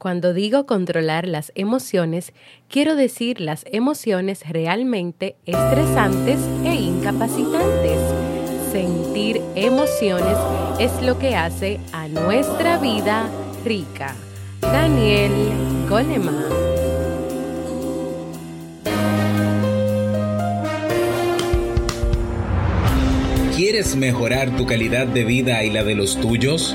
Cuando digo controlar las emociones, quiero decir las emociones realmente estresantes e incapacitantes. Sentir emociones es lo que hace a nuestra vida rica. Daniel Goleman. ¿Quieres mejorar tu calidad de vida y la de los tuyos?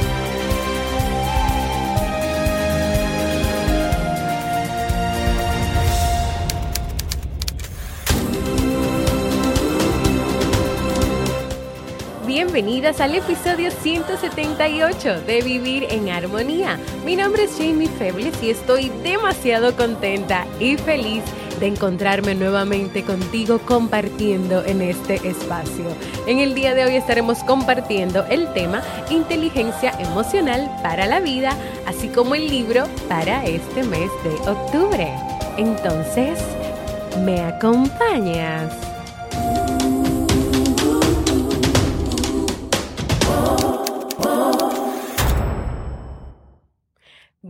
bienvenidas al episodio 178 de Vivir en Armonía. Mi nombre es Jamie Febles y estoy demasiado contenta y feliz de encontrarme nuevamente contigo compartiendo en este espacio. En el día de hoy estaremos compartiendo el tema Inteligencia emocional para la vida, así como el libro para este mes de octubre. Entonces, ¿me acompañas?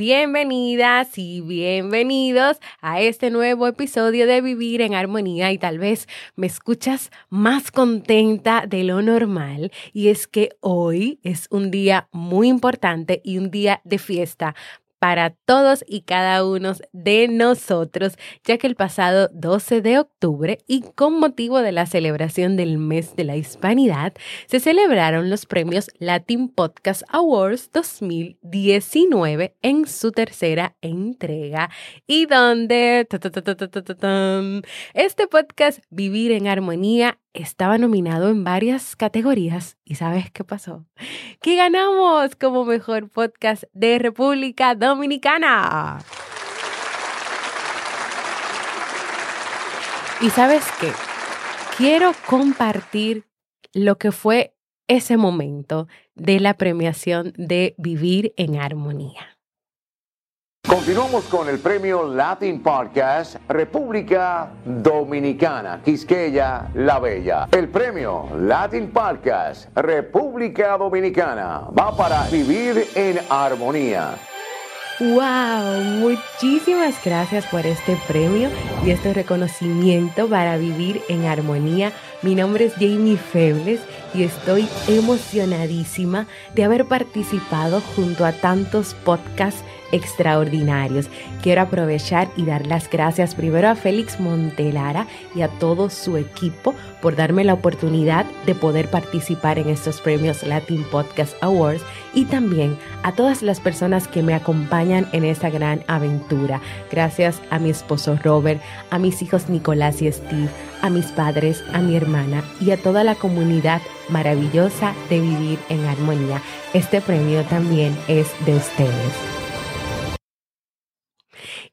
Bienvenidas y bienvenidos a este nuevo episodio de Vivir en Armonía. Y tal vez me escuchas más contenta de lo normal. Y es que hoy es un día muy importante y un día de fiesta para todos y cada uno de nosotros, ya que el pasado 12 de octubre y con motivo de la celebración del mes de la hispanidad, se celebraron los premios Latin Podcast Awards 2019 en su tercera entrega. Y donde este podcast Vivir en Armonía estaba nominado en varias categorías y ¿sabes qué pasó? Que ganamos como mejor podcast de República Dominicana. Y sabes qué? Quiero compartir lo que fue ese momento de la premiación de Vivir en Armonía. Continuamos con el premio Latin Podcast República Dominicana, Quisqueya La Bella. El premio Latin Podcast República Dominicana va para vivir en armonía. ¡Wow! Muchísimas gracias por este premio y este reconocimiento para vivir en armonía. Mi nombre es Jamie Febles y estoy emocionadísima de haber participado junto a tantos podcasts extraordinarios. Quiero aprovechar y dar las gracias primero a Félix Montelara y a todo su equipo por darme la oportunidad de poder participar en estos premios Latin Podcast Awards y también a todas las personas que me acompañan en esta gran aventura. Gracias a mi esposo Robert, a mis hijos Nicolás y Steve, a mis padres, a mi hermana y a toda la comunidad maravillosa de vivir en armonía. Este premio también es de ustedes.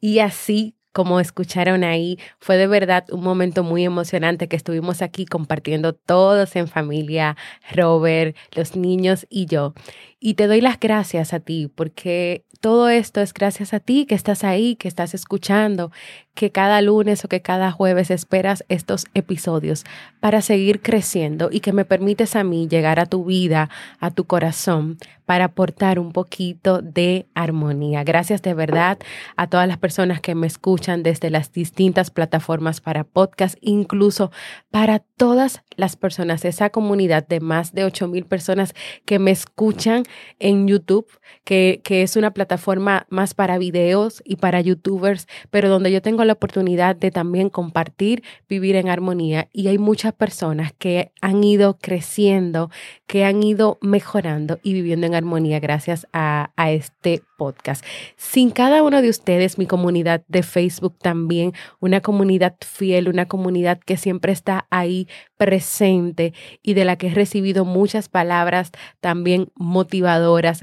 Y así como escucharon ahí, fue de verdad un momento muy emocionante que estuvimos aquí compartiendo todos en familia, Robert, los niños y yo. Y te doy las gracias a ti porque todo esto es gracias a ti que estás ahí, que estás escuchando, que cada lunes o que cada jueves esperas estos episodios para seguir creciendo y que me permites a mí llegar a tu vida, a tu corazón, para aportar un poquito de armonía. Gracias de verdad a todas las personas que me escuchan desde las distintas plataformas para podcast, incluso para todas las personas, esa comunidad de más de 8 mil personas que me escuchan en YouTube, que, que, es una plataforma más para videos y para youtubers, pero donde yo tengo la oportunidad de también compartir, vivir en armonía. Y hay muchas personas que han ido creciendo, que han ido mejorando y viviendo en armonía gracias a, a este podcast. Sin cada uno de ustedes, mi comunidad de Facebook también, una comunidad fiel, una comunidad que siempre está ahí presente y de la que he recibido muchas palabras también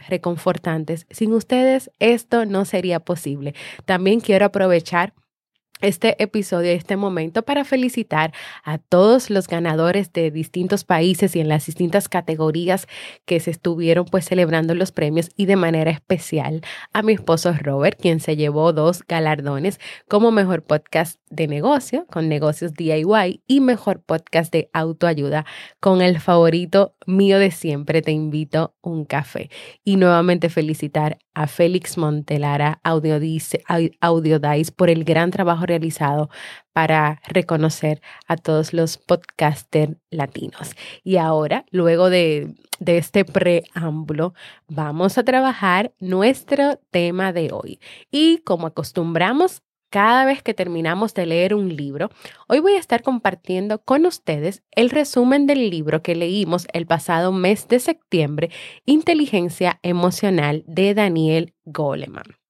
reconfortantes. Sin ustedes esto no sería posible. También quiero aprovechar este episodio, este momento, para felicitar a todos los ganadores de distintos países y en las distintas categorías que se estuvieron pues celebrando los premios y de manera especial a mi esposo Robert, quien se llevó dos galardones como mejor podcast de negocio con negocios DIY y mejor podcast de autoayuda con el favorito mío de siempre, te invito un café. Y nuevamente felicitar a Félix Montelara, Audiodice, Audiodice por el gran trabajo realizado para reconocer a todos los podcasters latinos. Y ahora, luego de, de este preámbulo, vamos a trabajar nuestro tema de hoy. Y como acostumbramos, cada vez que terminamos de leer un libro, hoy voy a estar compartiendo con ustedes el resumen del libro que leímos el pasado mes de septiembre, Inteligencia Emocional de Daniel Goleman.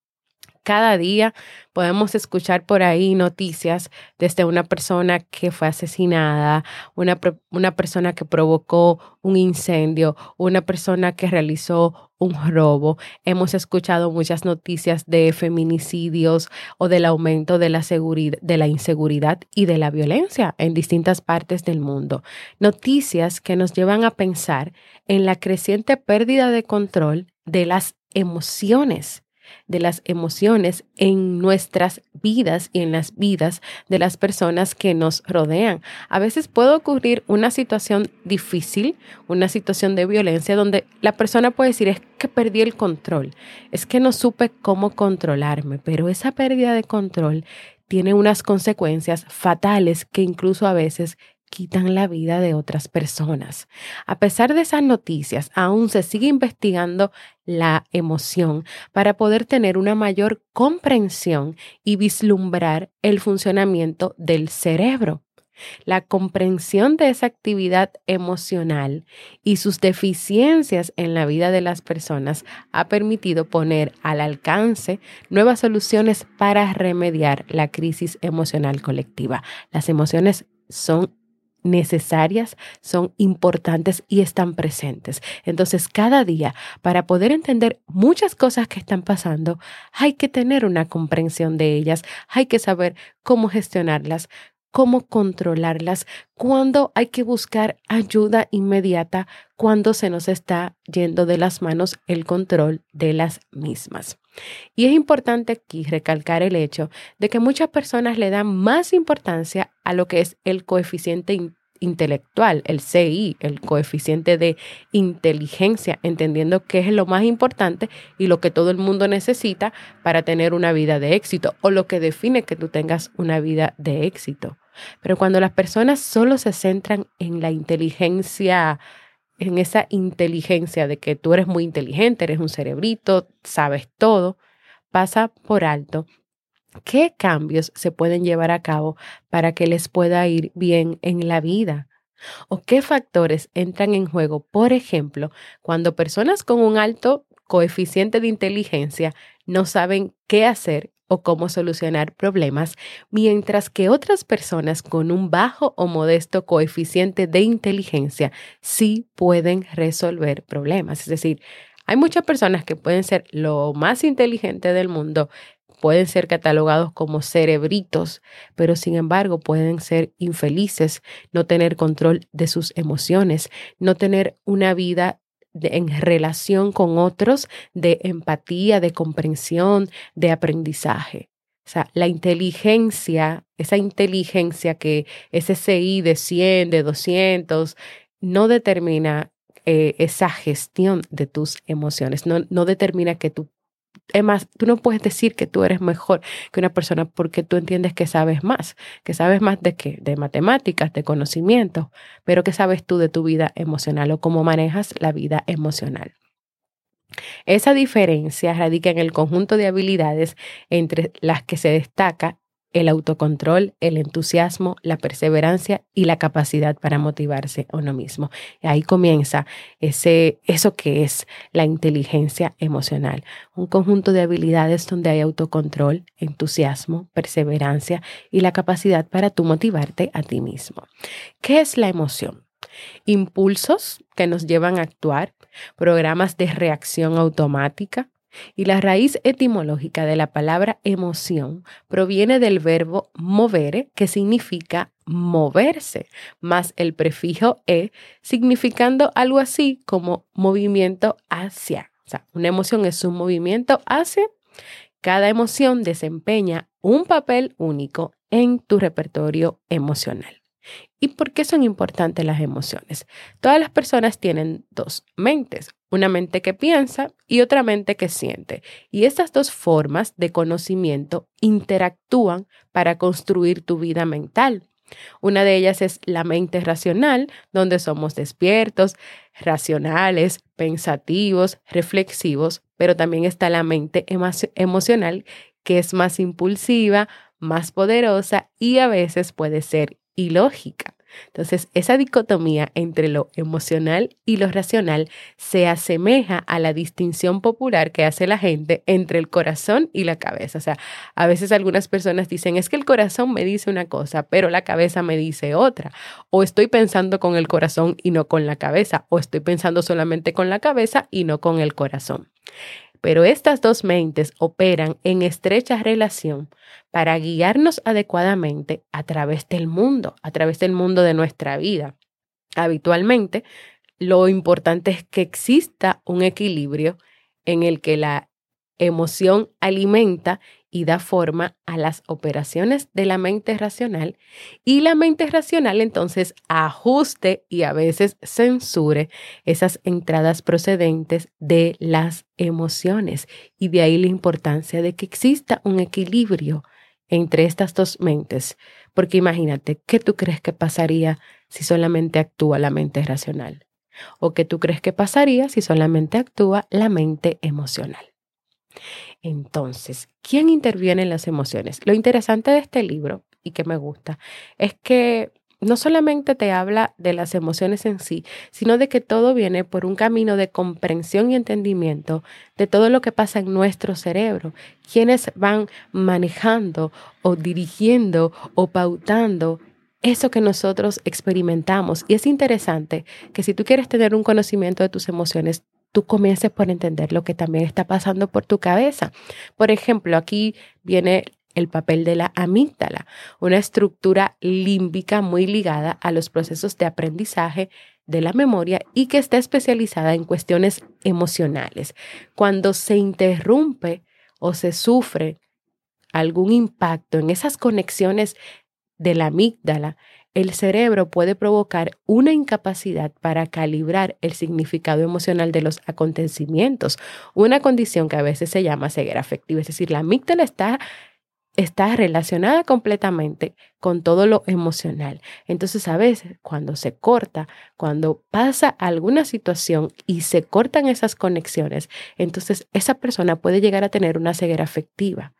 Cada día podemos escuchar por ahí noticias desde una persona que fue asesinada, una, una persona que provocó un incendio, una persona que realizó un robo. Hemos escuchado muchas noticias de feminicidios o del aumento de la, seguridad, de la inseguridad y de la violencia en distintas partes del mundo. Noticias que nos llevan a pensar en la creciente pérdida de control de las emociones de las emociones en nuestras vidas y en las vidas de las personas que nos rodean. A veces puede ocurrir una situación difícil, una situación de violencia donde la persona puede decir es que perdí el control, es que no supe cómo controlarme, pero esa pérdida de control tiene unas consecuencias fatales que incluso a veces quitan la vida de otras personas. A pesar de esas noticias, aún se sigue investigando la emoción para poder tener una mayor comprensión y vislumbrar el funcionamiento del cerebro. La comprensión de esa actividad emocional y sus deficiencias en la vida de las personas ha permitido poner al alcance nuevas soluciones para remediar la crisis emocional colectiva. Las emociones son necesarias, son importantes y están presentes. Entonces, cada día, para poder entender muchas cosas que están pasando, hay que tener una comprensión de ellas, hay que saber cómo gestionarlas, cómo controlarlas, cuándo hay que buscar ayuda inmediata, cuando se nos está yendo de las manos el control de las mismas. Y es importante aquí recalcar el hecho de que muchas personas le dan más importancia a lo que es el coeficiente intelectual, el CI, el coeficiente de inteligencia, entendiendo que es lo más importante y lo que todo el mundo necesita para tener una vida de éxito o lo que define que tú tengas una vida de éxito. Pero cuando las personas solo se centran en la inteligencia, en esa inteligencia de que tú eres muy inteligente, eres un cerebrito, sabes todo, pasa por alto qué cambios se pueden llevar a cabo para que les pueda ir bien en la vida. ¿O qué factores entran en juego? Por ejemplo, cuando personas con un alto coeficiente de inteligencia no saben qué hacer o cómo solucionar problemas, mientras que otras personas con un bajo o modesto coeficiente de inteligencia sí pueden resolver problemas. Es decir, hay muchas personas que pueden ser lo más inteligente del mundo, pueden ser catalogados como cerebritos, pero sin embargo pueden ser infelices, no tener control de sus emociones, no tener una vida en relación con otros de empatía, de comprensión, de aprendizaje. O sea, la inteligencia, esa inteligencia que ese CI de 100, de 200, no determina eh, esa gestión de tus emociones, no, no determina que tú es más, tú no puedes decir que tú eres mejor que una persona porque tú entiendes que sabes más, que sabes más de qué, de matemáticas, de conocimientos, pero qué sabes tú de tu vida emocional o cómo manejas la vida emocional. Esa diferencia radica en el conjunto de habilidades entre las que se destaca el autocontrol, el entusiasmo, la perseverancia y la capacidad para motivarse a uno mismo. Y ahí comienza ese, eso que es la inteligencia emocional, un conjunto de habilidades donde hay autocontrol, entusiasmo, perseverancia y la capacidad para tú motivarte a ti mismo. ¿Qué es la emoción? Impulsos que nos llevan a actuar, programas de reacción automática, y la raíz etimológica de la palabra emoción proviene del verbo movere, que significa moverse, más el prefijo e, significando algo así como movimiento hacia. O sea, una emoción es un movimiento hacia. Cada emoción desempeña un papel único en tu repertorio emocional. ¿Y por qué son importantes las emociones? Todas las personas tienen dos mentes, una mente que piensa y otra mente que siente. Y estas dos formas de conocimiento interactúan para construir tu vida mental. Una de ellas es la mente racional, donde somos despiertos, racionales, pensativos, reflexivos, pero también está la mente emocional, que es más impulsiva, más poderosa y a veces puede ser ilógica. Entonces, esa dicotomía entre lo emocional y lo racional se asemeja a la distinción popular que hace la gente entre el corazón y la cabeza. O sea, a veces algunas personas dicen, es que el corazón me dice una cosa, pero la cabeza me dice otra. O estoy pensando con el corazón y no con la cabeza. O estoy pensando solamente con la cabeza y no con el corazón. Pero estas dos mentes operan en estrecha relación para guiarnos adecuadamente a través del mundo, a través del mundo de nuestra vida. Habitualmente, lo importante es que exista un equilibrio en el que la emoción alimenta y da forma a las operaciones de la mente racional y la mente racional entonces ajuste y a veces censure esas entradas procedentes de las emociones y de ahí la importancia de que exista un equilibrio entre estas dos mentes, porque imagínate, ¿qué tú crees que pasaría si solamente actúa la mente racional? ¿O qué tú crees que pasaría si solamente actúa la mente emocional? Entonces, ¿quién interviene en las emociones? Lo interesante de este libro y que me gusta es que no solamente te habla de las emociones en sí, sino de que todo viene por un camino de comprensión y entendimiento de todo lo que pasa en nuestro cerebro, quienes van manejando o dirigiendo o pautando eso que nosotros experimentamos. Y es interesante que si tú quieres tener un conocimiento de tus emociones, tú comiences por entender lo que también está pasando por tu cabeza. Por ejemplo, aquí viene el papel de la amígdala, una estructura límbica muy ligada a los procesos de aprendizaje de la memoria y que está especializada en cuestiones emocionales. Cuando se interrumpe o se sufre algún impacto en esas conexiones de la amígdala, el cerebro puede provocar una incapacidad para calibrar el significado emocional de los acontecimientos, una condición que a veces se llama ceguera afectiva, es decir, la amígdala está está relacionada completamente con todo lo emocional. Entonces, a veces, cuando se corta, cuando pasa alguna situación y se cortan esas conexiones, entonces esa persona puede llegar a tener una ceguera afectiva.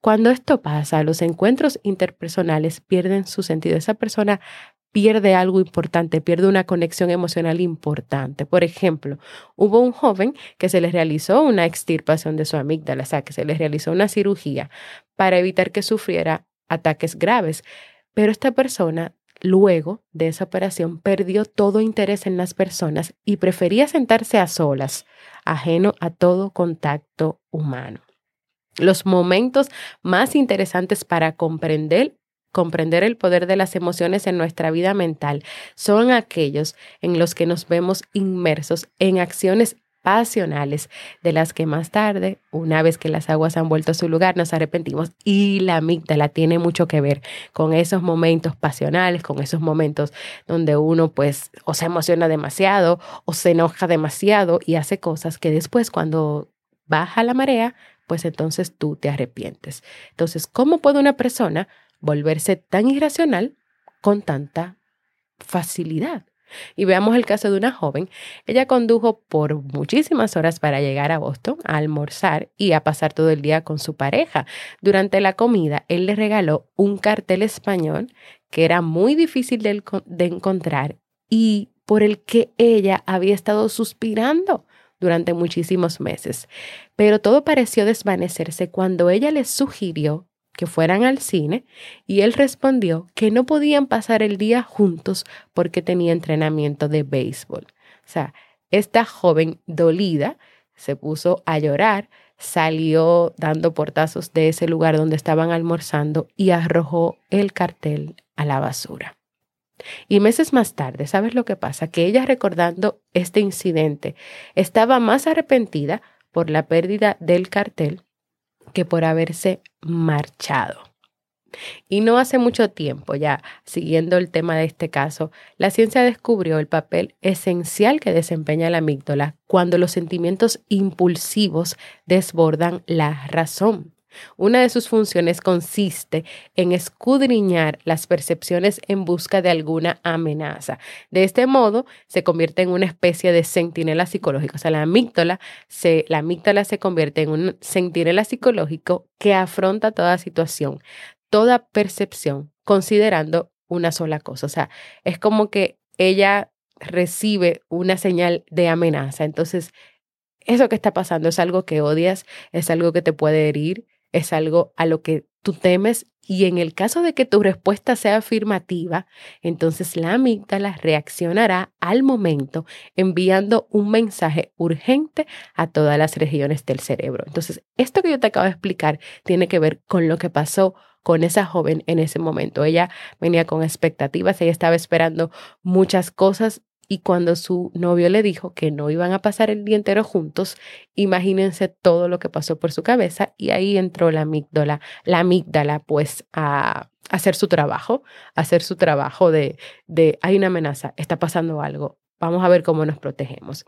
Cuando esto pasa, los encuentros interpersonales pierden su sentido. Esa persona pierde algo importante, pierde una conexión emocional importante. Por ejemplo, hubo un joven que se le realizó una extirpación de su amígdala, o sea, que se le realizó una cirugía para evitar que sufriera ataques graves. Pero esta persona, luego de esa operación, perdió todo interés en las personas y prefería sentarse a solas, ajeno a todo contacto humano. Los momentos más interesantes para comprender comprender el poder de las emociones en nuestra vida mental son aquellos en los que nos vemos inmersos en acciones pasionales de las que más tarde, una vez que las aguas han vuelto a su lugar, nos arrepentimos y la amígdala tiene mucho que ver con esos momentos pasionales, con esos momentos donde uno pues o se emociona demasiado o se enoja demasiado y hace cosas que después cuando baja la marea pues entonces tú te arrepientes. Entonces, ¿cómo puede una persona volverse tan irracional con tanta facilidad? Y veamos el caso de una joven. Ella condujo por muchísimas horas para llegar a Boston a almorzar y a pasar todo el día con su pareja. Durante la comida, él le regaló un cartel español que era muy difícil de, encontrar y por el que ella había estado suspirando durante muchísimos meses. Pero todo pareció desvanecerse cuando ella le sugirió que fueran al cine y él respondió que no podían pasar el día juntos porque tenía entrenamiento de béisbol. O sea, esta joven dolida se puso a llorar, salió dando portazos de ese lugar donde estaban almorzando y arrojó el cartel a la basura. Y meses más tarde, ¿sabes lo que pasa? Que ella recordando este incidente estaba más arrepentida por la pérdida del cartel que por haberse marchado. Y no hace mucho tiempo, ya siguiendo el tema de este caso, la ciencia descubrió el papel esencial que desempeña la amígdala cuando los sentimientos impulsivos desbordan la razón. Una de sus funciones consiste en escudriñar las percepciones en busca de alguna amenaza. De este modo, se convierte en una especie de centinela psicológico. O sea, la amígdala se, la amígdala se convierte en un centinela psicológico que afronta toda situación, toda percepción, considerando una sola cosa. O sea, es como que ella recibe una señal de amenaza. Entonces, eso que está pasando es algo que odias, es algo que te puede herir, es algo a lo que tú temes y en el caso de que tu respuesta sea afirmativa, entonces la amígdala reaccionará al momento enviando un mensaje urgente a todas las regiones del cerebro. Entonces, esto que yo te acabo de explicar tiene que ver con lo que pasó con esa joven en ese momento. Ella venía con expectativas, ella estaba esperando muchas cosas y cuando su novio le dijo que no iban a pasar el día entero juntos, imagínense todo lo que pasó por su cabeza y ahí entró la amígdala, la amígdala pues a hacer su trabajo, hacer su trabajo de, de hay una amenaza, está pasando algo, vamos a ver cómo nos protegemos.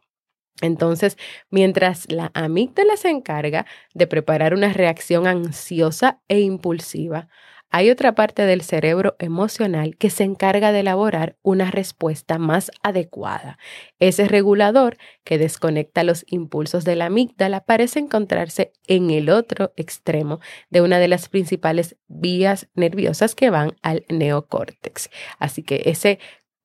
Entonces, mientras la amígdala se encarga de preparar una reacción ansiosa e impulsiva, hay otra parte del cerebro emocional que se encarga de elaborar una respuesta más adecuada. Ese regulador que desconecta los impulsos de la amígdala parece encontrarse en el otro extremo de una de las principales vías nerviosas que van al neocórtex. Así que ese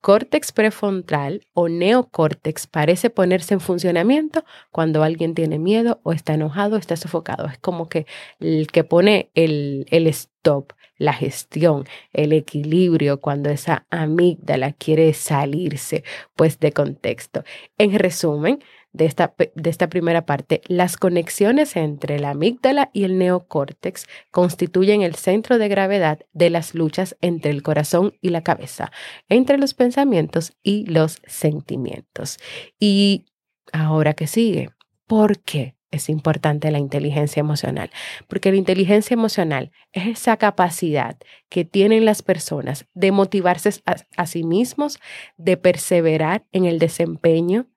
córtex prefrontal o neocórtex parece ponerse en funcionamiento cuando alguien tiene miedo o está enojado o está sofocado. Es como que el que pone el, el stop la gestión, el equilibrio cuando esa amígdala quiere salirse pues de contexto. En resumen, de esta, de esta, primera parte, las conexiones entre la amígdala y el neocórtex constituyen el centro de gravedad de las luchas entre el corazón y la cabeza, entre los pensamientos y los sentimientos. Y ahora que sigue, ¿por qué? es importante la inteligencia emocional, porque la inteligencia emocional es esa capacidad que tienen las personas de motivarse a, sí mismos, de perseverar en el desempeño,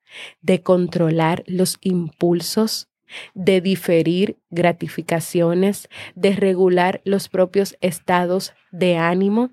de controlar los impulsos, de diferir gratificaciones, de regular los propios estados de ánimo,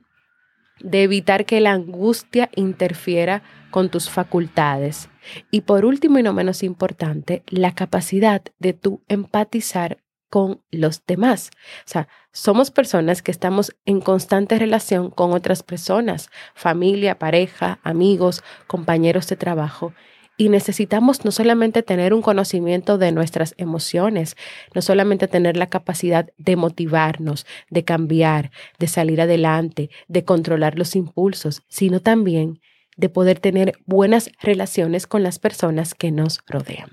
de evitar que la angustia interfiera con tus facultades. Y por último y no menos importante, la capacidad de tú empatizar con los demás. O sea, somos personas que estamos en constante relación con otras personas, familia, pareja, amigos, compañeros de trabajo. Y necesitamos no solamente tener un conocimiento de nuestras emociones, no solamente tener la capacidad de motivarnos, de cambiar, de salir adelante, de controlar los impulsos, sino también de poder tener buenas relaciones con las personas que nos rodean.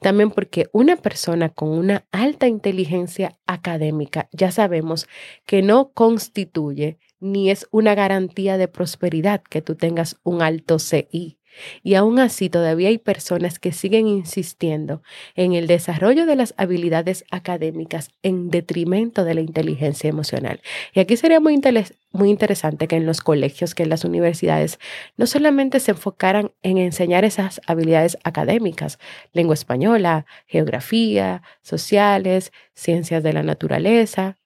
También porque una persona con una alta inteligencia académica ya sabemos que no constituye ni es una garantía de prosperidad que tú tengas un alto CI. Y aún así todavía hay personas que siguen insistiendo en el desarrollo de las habilidades académicas en detrimento de la inteligencia emocional. Y aquí sería muy, muy interesante que en los colegios, que en las universidades, no solamente se enfocaran en enseñar esas habilidades académicas, lengua española, geografía, sociales, ciencias de la naturaleza,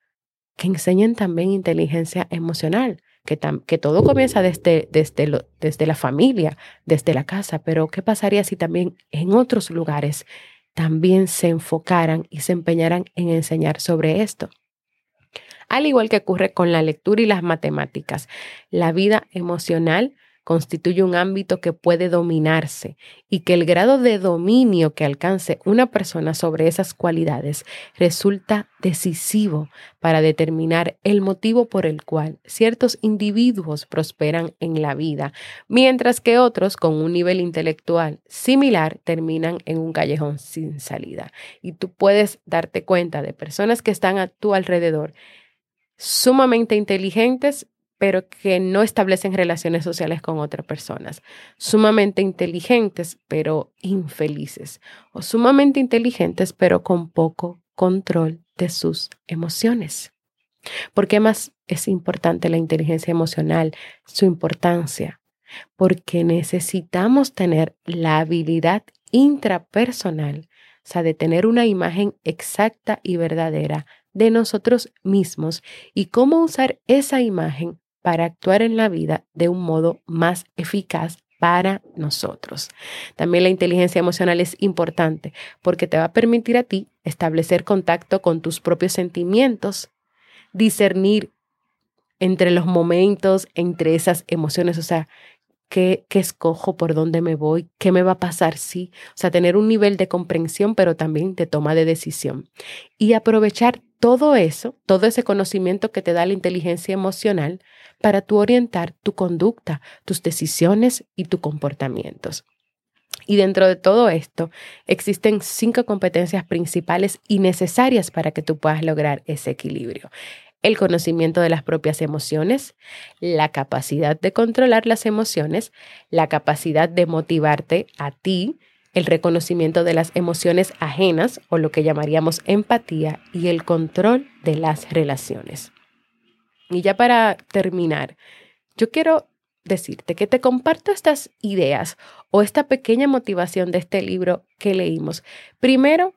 que enseñen también inteligencia emocional que, todo comienza desde, desde, desde la familia, desde la casa, pero ¿qué pasaría si también en otros lugares también se enfocaran y se empeñaran en enseñar sobre esto? Al igual que ocurre con la lectura y las matemáticas, la vida emocional constituye un ámbito que puede dominarse y que el grado de dominio que alcance una persona sobre esas cualidades resulta decisivo para determinar el motivo por el cual ciertos individuos prosperan en la vida, mientras que otros con un nivel intelectual similar terminan en un callejón sin salida. Y tú puedes darte cuenta de personas que están a tu alrededor sumamente inteligentes pero que no establecen relaciones sociales con otras personas, sumamente inteligentes, pero infelices, o sumamente inteligentes, pero con poco control de sus emociones. ¿Por qué más es importante la inteligencia emocional? Su importancia. Porque necesitamos tener la habilidad intrapersonal, o sea, de tener una imagen exacta y verdadera de nosotros mismos y cómo usar esa imagen para actuar en la vida de un modo más eficaz para nosotros. También la inteligencia emocional es importante porque te va a permitir a ti establecer contacto con tus propios sentimientos, discernir entre los momentos, entre esas emociones, o sea, qué, escojo, por dónde me voy, qué me va a pasar si, o sea, tener un nivel de comprensión, pero también de toma de decisión. Y aprovechar todo eso, todo ese conocimiento que te da la inteligencia emocional para tú orientar tu conducta, tus decisiones y tus comportamientos. Y dentro de todo esto, existen cinco competencias principales y necesarias para que tú puedas lograr ese equilibrio. El conocimiento de las propias emociones, la capacidad de controlar las emociones, la capacidad de motivarte a ti, el reconocimiento de las emociones ajenas o lo que llamaríamos empatía y el control de las relaciones. Y ya para terminar, yo quiero decirte que te comparto estas ideas o esta pequeña motivación de este libro que leímos. Primero,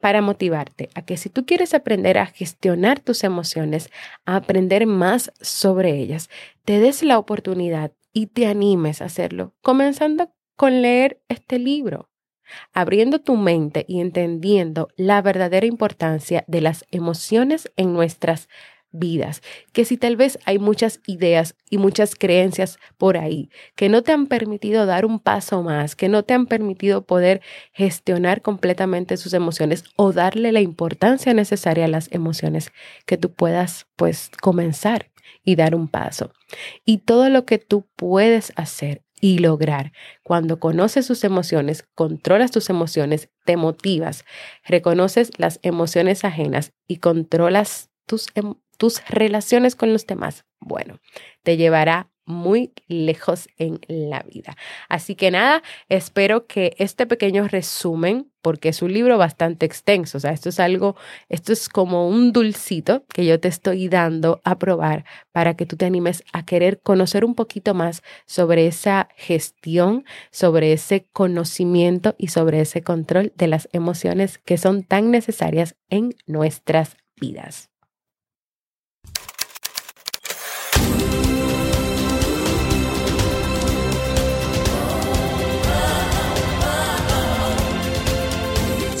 para motivarte a que si tú quieres aprender a gestionar tus emociones, a aprender más sobre ellas, te des la oportunidad y te animes a hacerlo, comenzando con leer este libro, abriendo tu mente y entendiendo la verdadera importancia de las emociones en nuestras vidas, que si tal vez hay muchas ideas y muchas creencias por ahí que no te han permitido dar un paso más, que no te han permitido poder gestionar completamente sus emociones o darle la importancia necesaria a las emociones, que tú puedas pues comenzar y dar un paso. Y todo lo que tú puedes hacer y lograr. Cuando conoces sus emociones, controlas tus emociones, te motivas, reconoces las emociones ajenas y controlas tus, em, tus relaciones con los demás. Bueno, te llevará muy lejos en la vida. Así que nada, espero que este pequeño resumen, porque es un libro bastante extenso, o sea, esto es algo, esto es como un dulcito que yo te estoy dando a probar para que tú te animes a querer conocer un poquito más sobre esa gestión, sobre ese conocimiento y sobre ese control de las emociones que son tan necesarias en nuestras vidas.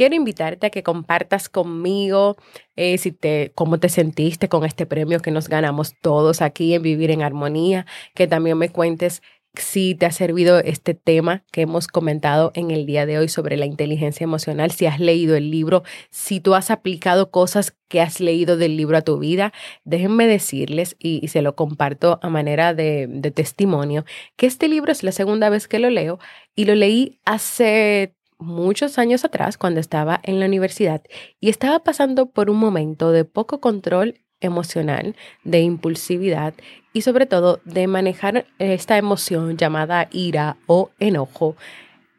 Quiero invitarte a que compartas conmigo eh, si te, cómo te sentiste con este premio que nos ganamos todos aquí en Vivir en Armonía, que también me cuentes si te ha servido este tema que hemos comentado en el día de hoy sobre la inteligencia emocional, si has leído el libro, si tú has aplicado cosas que has leído del libro a tu vida, déjenme decirles, y, se lo comparto a manera de, de testimonio, que este libro es la segunda vez que lo leo y lo leí hace muchos años atrás cuando estaba en la universidad y estaba pasando por un momento de poco control emocional, de impulsividad y sobre todo de manejar esta emoción llamada ira o enojo,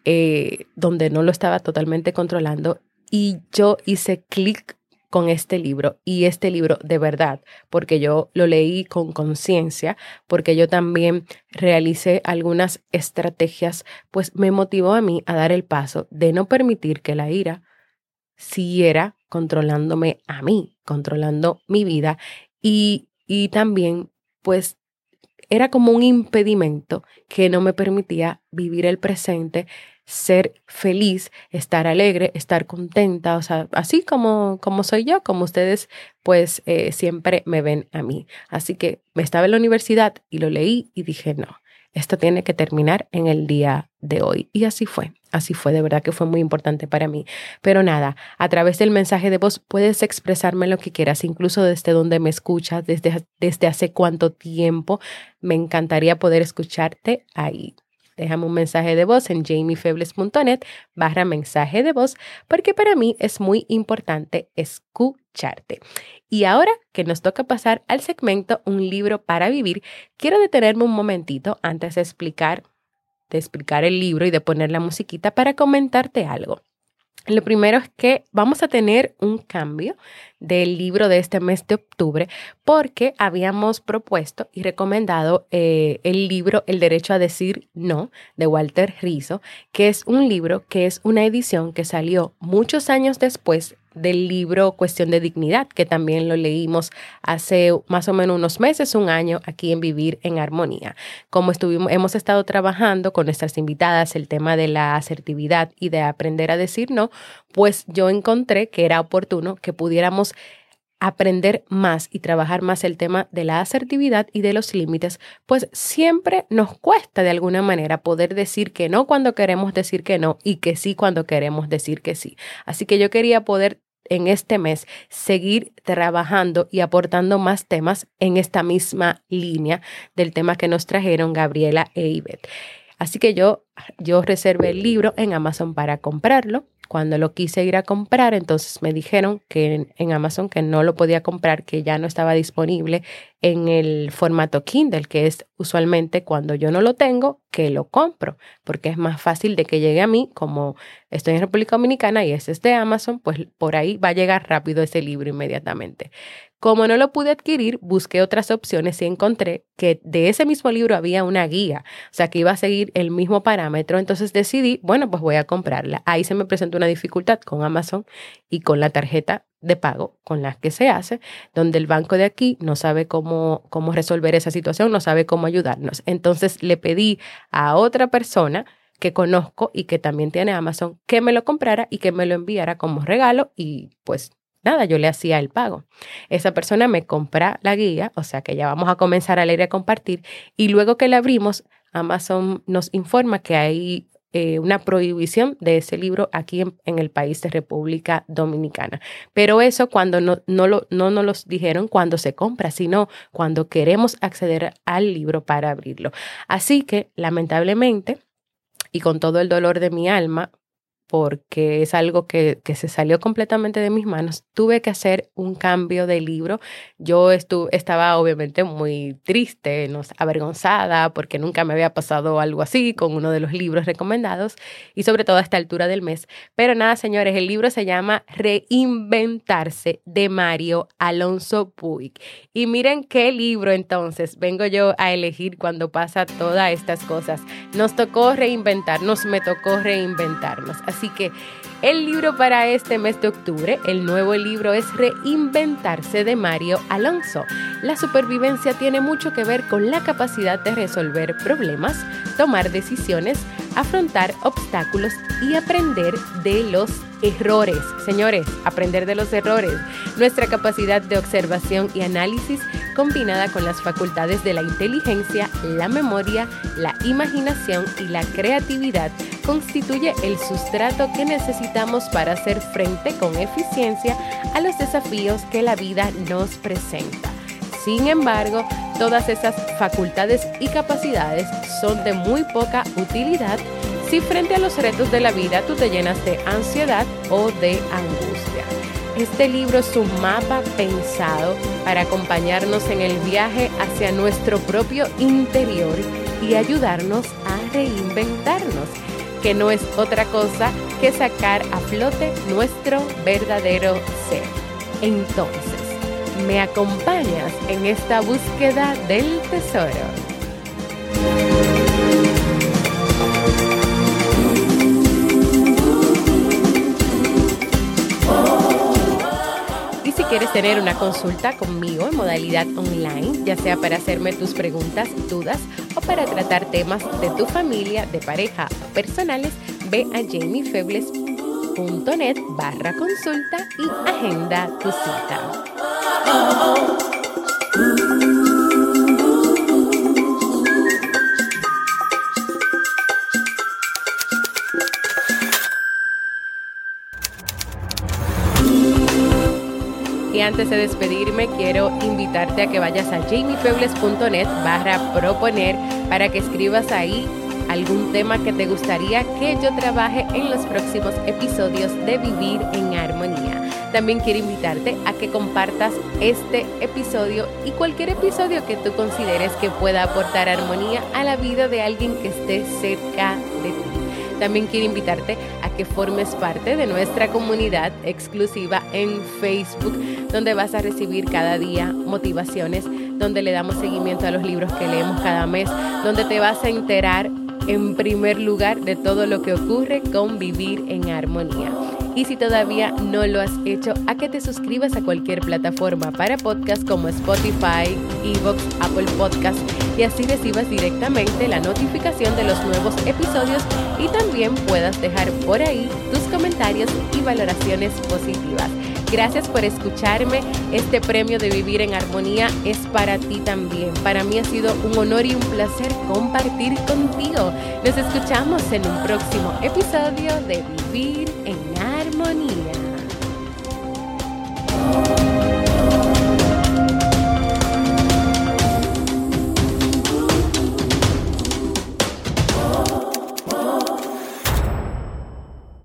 eh, donde no lo estaba totalmente controlando. Y yo hice clic con este libro y este libro de verdad, porque yo lo leí con conciencia, porque yo también realicé algunas estrategias, pues me motivó a mí a dar el paso de no permitir que la ira siguiera controlándome a mí, controlando mi vida. Y, y también pues era como un impedimento que no me permitía vivir el presente ser feliz, estar alegre, estar contenta, o sea, así como, como soy yo, como ustedes pues eh, siempre me ven a mí. Así que me estaba en la universidad y lo leí y dije, no, esto tiene que terminar en el día de hoy. Y así fue, así fue, de verdad que fue muy importante para mí. Pero nada, a través del mensaje de voz puedes expresarme lo que quieras, incluso desde donde me escuchas, desde, desde hace cuánto tiempo. Me encantaría poder escucharte ahí déjame un mensaje de voz en jamiefebles.net barra mensaje de voz, porque para mí es muy importante escucharte. Y ahora que nos toca pasar al segmento Un libro para vivir, quiero detenerme un momentito antes de explicar, de explicar el libro y de poner la musiquita para comentarte algo. Lo primero es que vamos a tener un cambio del libro de este mes de octubre porque habíamos propuesto y recomendado eh, el libro El derecho a decir no de Walter Rizzo, que es un libro que es una edición que salió muchos años después del libro Cuestión de Dignidad, que también lo leímos hace más o menos unos meses, un año, aquí en Vivir en Armonía. Como estuvimos, hemos estado trabajando con nuestras invitadas el tema de la asertividad y de aprender a decir no, pues yo encontré que era oportuno que pudiéramos aprender más y trabajar más el tema de la asertividad y de los límites, pues siempre nos cuesta de alguna manera poder decir que no cuando queremos decir que no y que sí cuando queremos decir que sí. Así que yo quería poder en este mes seguir trabajando y aportando más temas en esta misma línea del tema que nos trajeron Gabriela e Ivette. Así que yo, yo reservé el libro en Amazon para comprarlo. Cuando lo quise ir a comprar, entonces me dijeron que en, Amazon que no lo podía comprar, que ya no estaba disponible en el formato Kindle, que es usualmente cuando yo no lo tengo, que lo compro, porque es más fácil de que llegue a mí, como estoy en República Dominicana y ese es de Amazon, pues por ahí va a llegar rápido ese libro inmediatamente. Como no lo pude adquirir, busqué otras opciones y encontré que de ese mismo libro había una guía, o sea que iba a seguir el mismo parámetro, entonces decidí, bueno, pues voy a comprarla. Ahí se me presentó una dificultad con Amazon y con la tarjeta de pago con la que se hace, donde el banco de aquí no sabe cómo, cómo resolver esa situación, no sabe cómo ayudarnos. Entonces le pedí a otra persona que conozco y que también tiene Amazon que me lo comprara y que me lo enviara como regalo y pues nada, yo le hacía el pago. Esa persona me compra la guía, o sea que ya vamos a comenzar a leer y a compartir, y luego que la abrimos, Amazon nos informa que hay eh, una prohibición de ese libro aquí en, el país de República Dominicana. Pero eso cuando no, no, lo, no nos dijeron cuando se compra, sino cuando queremos acceder al libro para abrirlo. Así que, lamentablemente, y con todo el dolor de mi alma, porque es algo que, se salió completamente de mis manos, tuve que hacer un cambio de libro. Yo estuve, estaba obviamente muy triste, no, avergonzada, porque nunca me había pasado algo así con uno de los libros recomendados y sobre todo a esta altura del mes. Pero nada, señores, el libro se llama Reinventarse de Mario Alonso Puig. Y miren qué libro entonces vengo yo a elegir cuando pasa todas estas cosas. Nos tocó reinventarnos, me tocó reinventarnos. Así que el libro para este mes de octubre, el nuevo libro es Reinventarse de Mario Alonso. La supervivencia tiene mucho que ver con la capacidad de resolver problemas, tomar decisiones, afrontar obstáculos y aprender de los errores. Señores, aprender de los errores. Nuestra capacidad de observación y análisis combinada con las facultades de la inteligencia, la memoria, la imaginación y la creatividad constituye el sustrato que necesitamos para hacer frente con eficiencia a los desafíos que la vida nos presenta. Sin embargo, todas esas facultades y capacidades son de muy poca utilidad si frente a los retos de la vida tú te llenas de ansiedad o de angustia. Este libro es un mapa pensado para acompañarnos en el viaje hacia nuestro propio interior y ayudarnos a reinventarnos, que no es otra cosa que sacar a flote nuestro verdadero ser. Entonces, ¿me acompañas en esta búsqueda del tesoro? Tener una consulta conmigo en modalidad online, ya sea para hacerme tus preguntas, dudas o para tratar temas de tu familia, de pareja o personales, ve a jamiefebles.net barra consulta y agenda tu cita. Antes de despedirme, quiero invitarte a que vayas a jamiefebles.net barra proponer para que escribas ahí algún tema que te gustaría que yo trabaje en los próximos episodios de Vivir en Armonía. También quiero invitarte a que compartas este episodio y cualquier episodio que tú consideres que pueda aportar armonía a la vida de alguien que esté cerca de ti. También quiero invitarte que formes parte de nuestra comunidad exclusiva en Facebook, donde vas a recibir cada día motivaciones, donde le damos seguimiento a los libros que leemos cada mes, donde te vas a enterar en primer lugar de todo lo que ocurre con vivir en armonía. Y si todavía no lo has hecho, a que te suscribas a cualquier plataforma para podcast como Spotify, Evox, Apple Podcast y así recibas directamente la notificación de los nuevos episodios y también puedas dejar por ahí tus comentarios y valoraciones positivas. Gracias por escucharme. Este premio de Vivir en Armonía es para ti también. Para mí ha sido un honor y un placer compartir contigo. Nos escuchamos en un próximo episodio de Vivir en Armonía.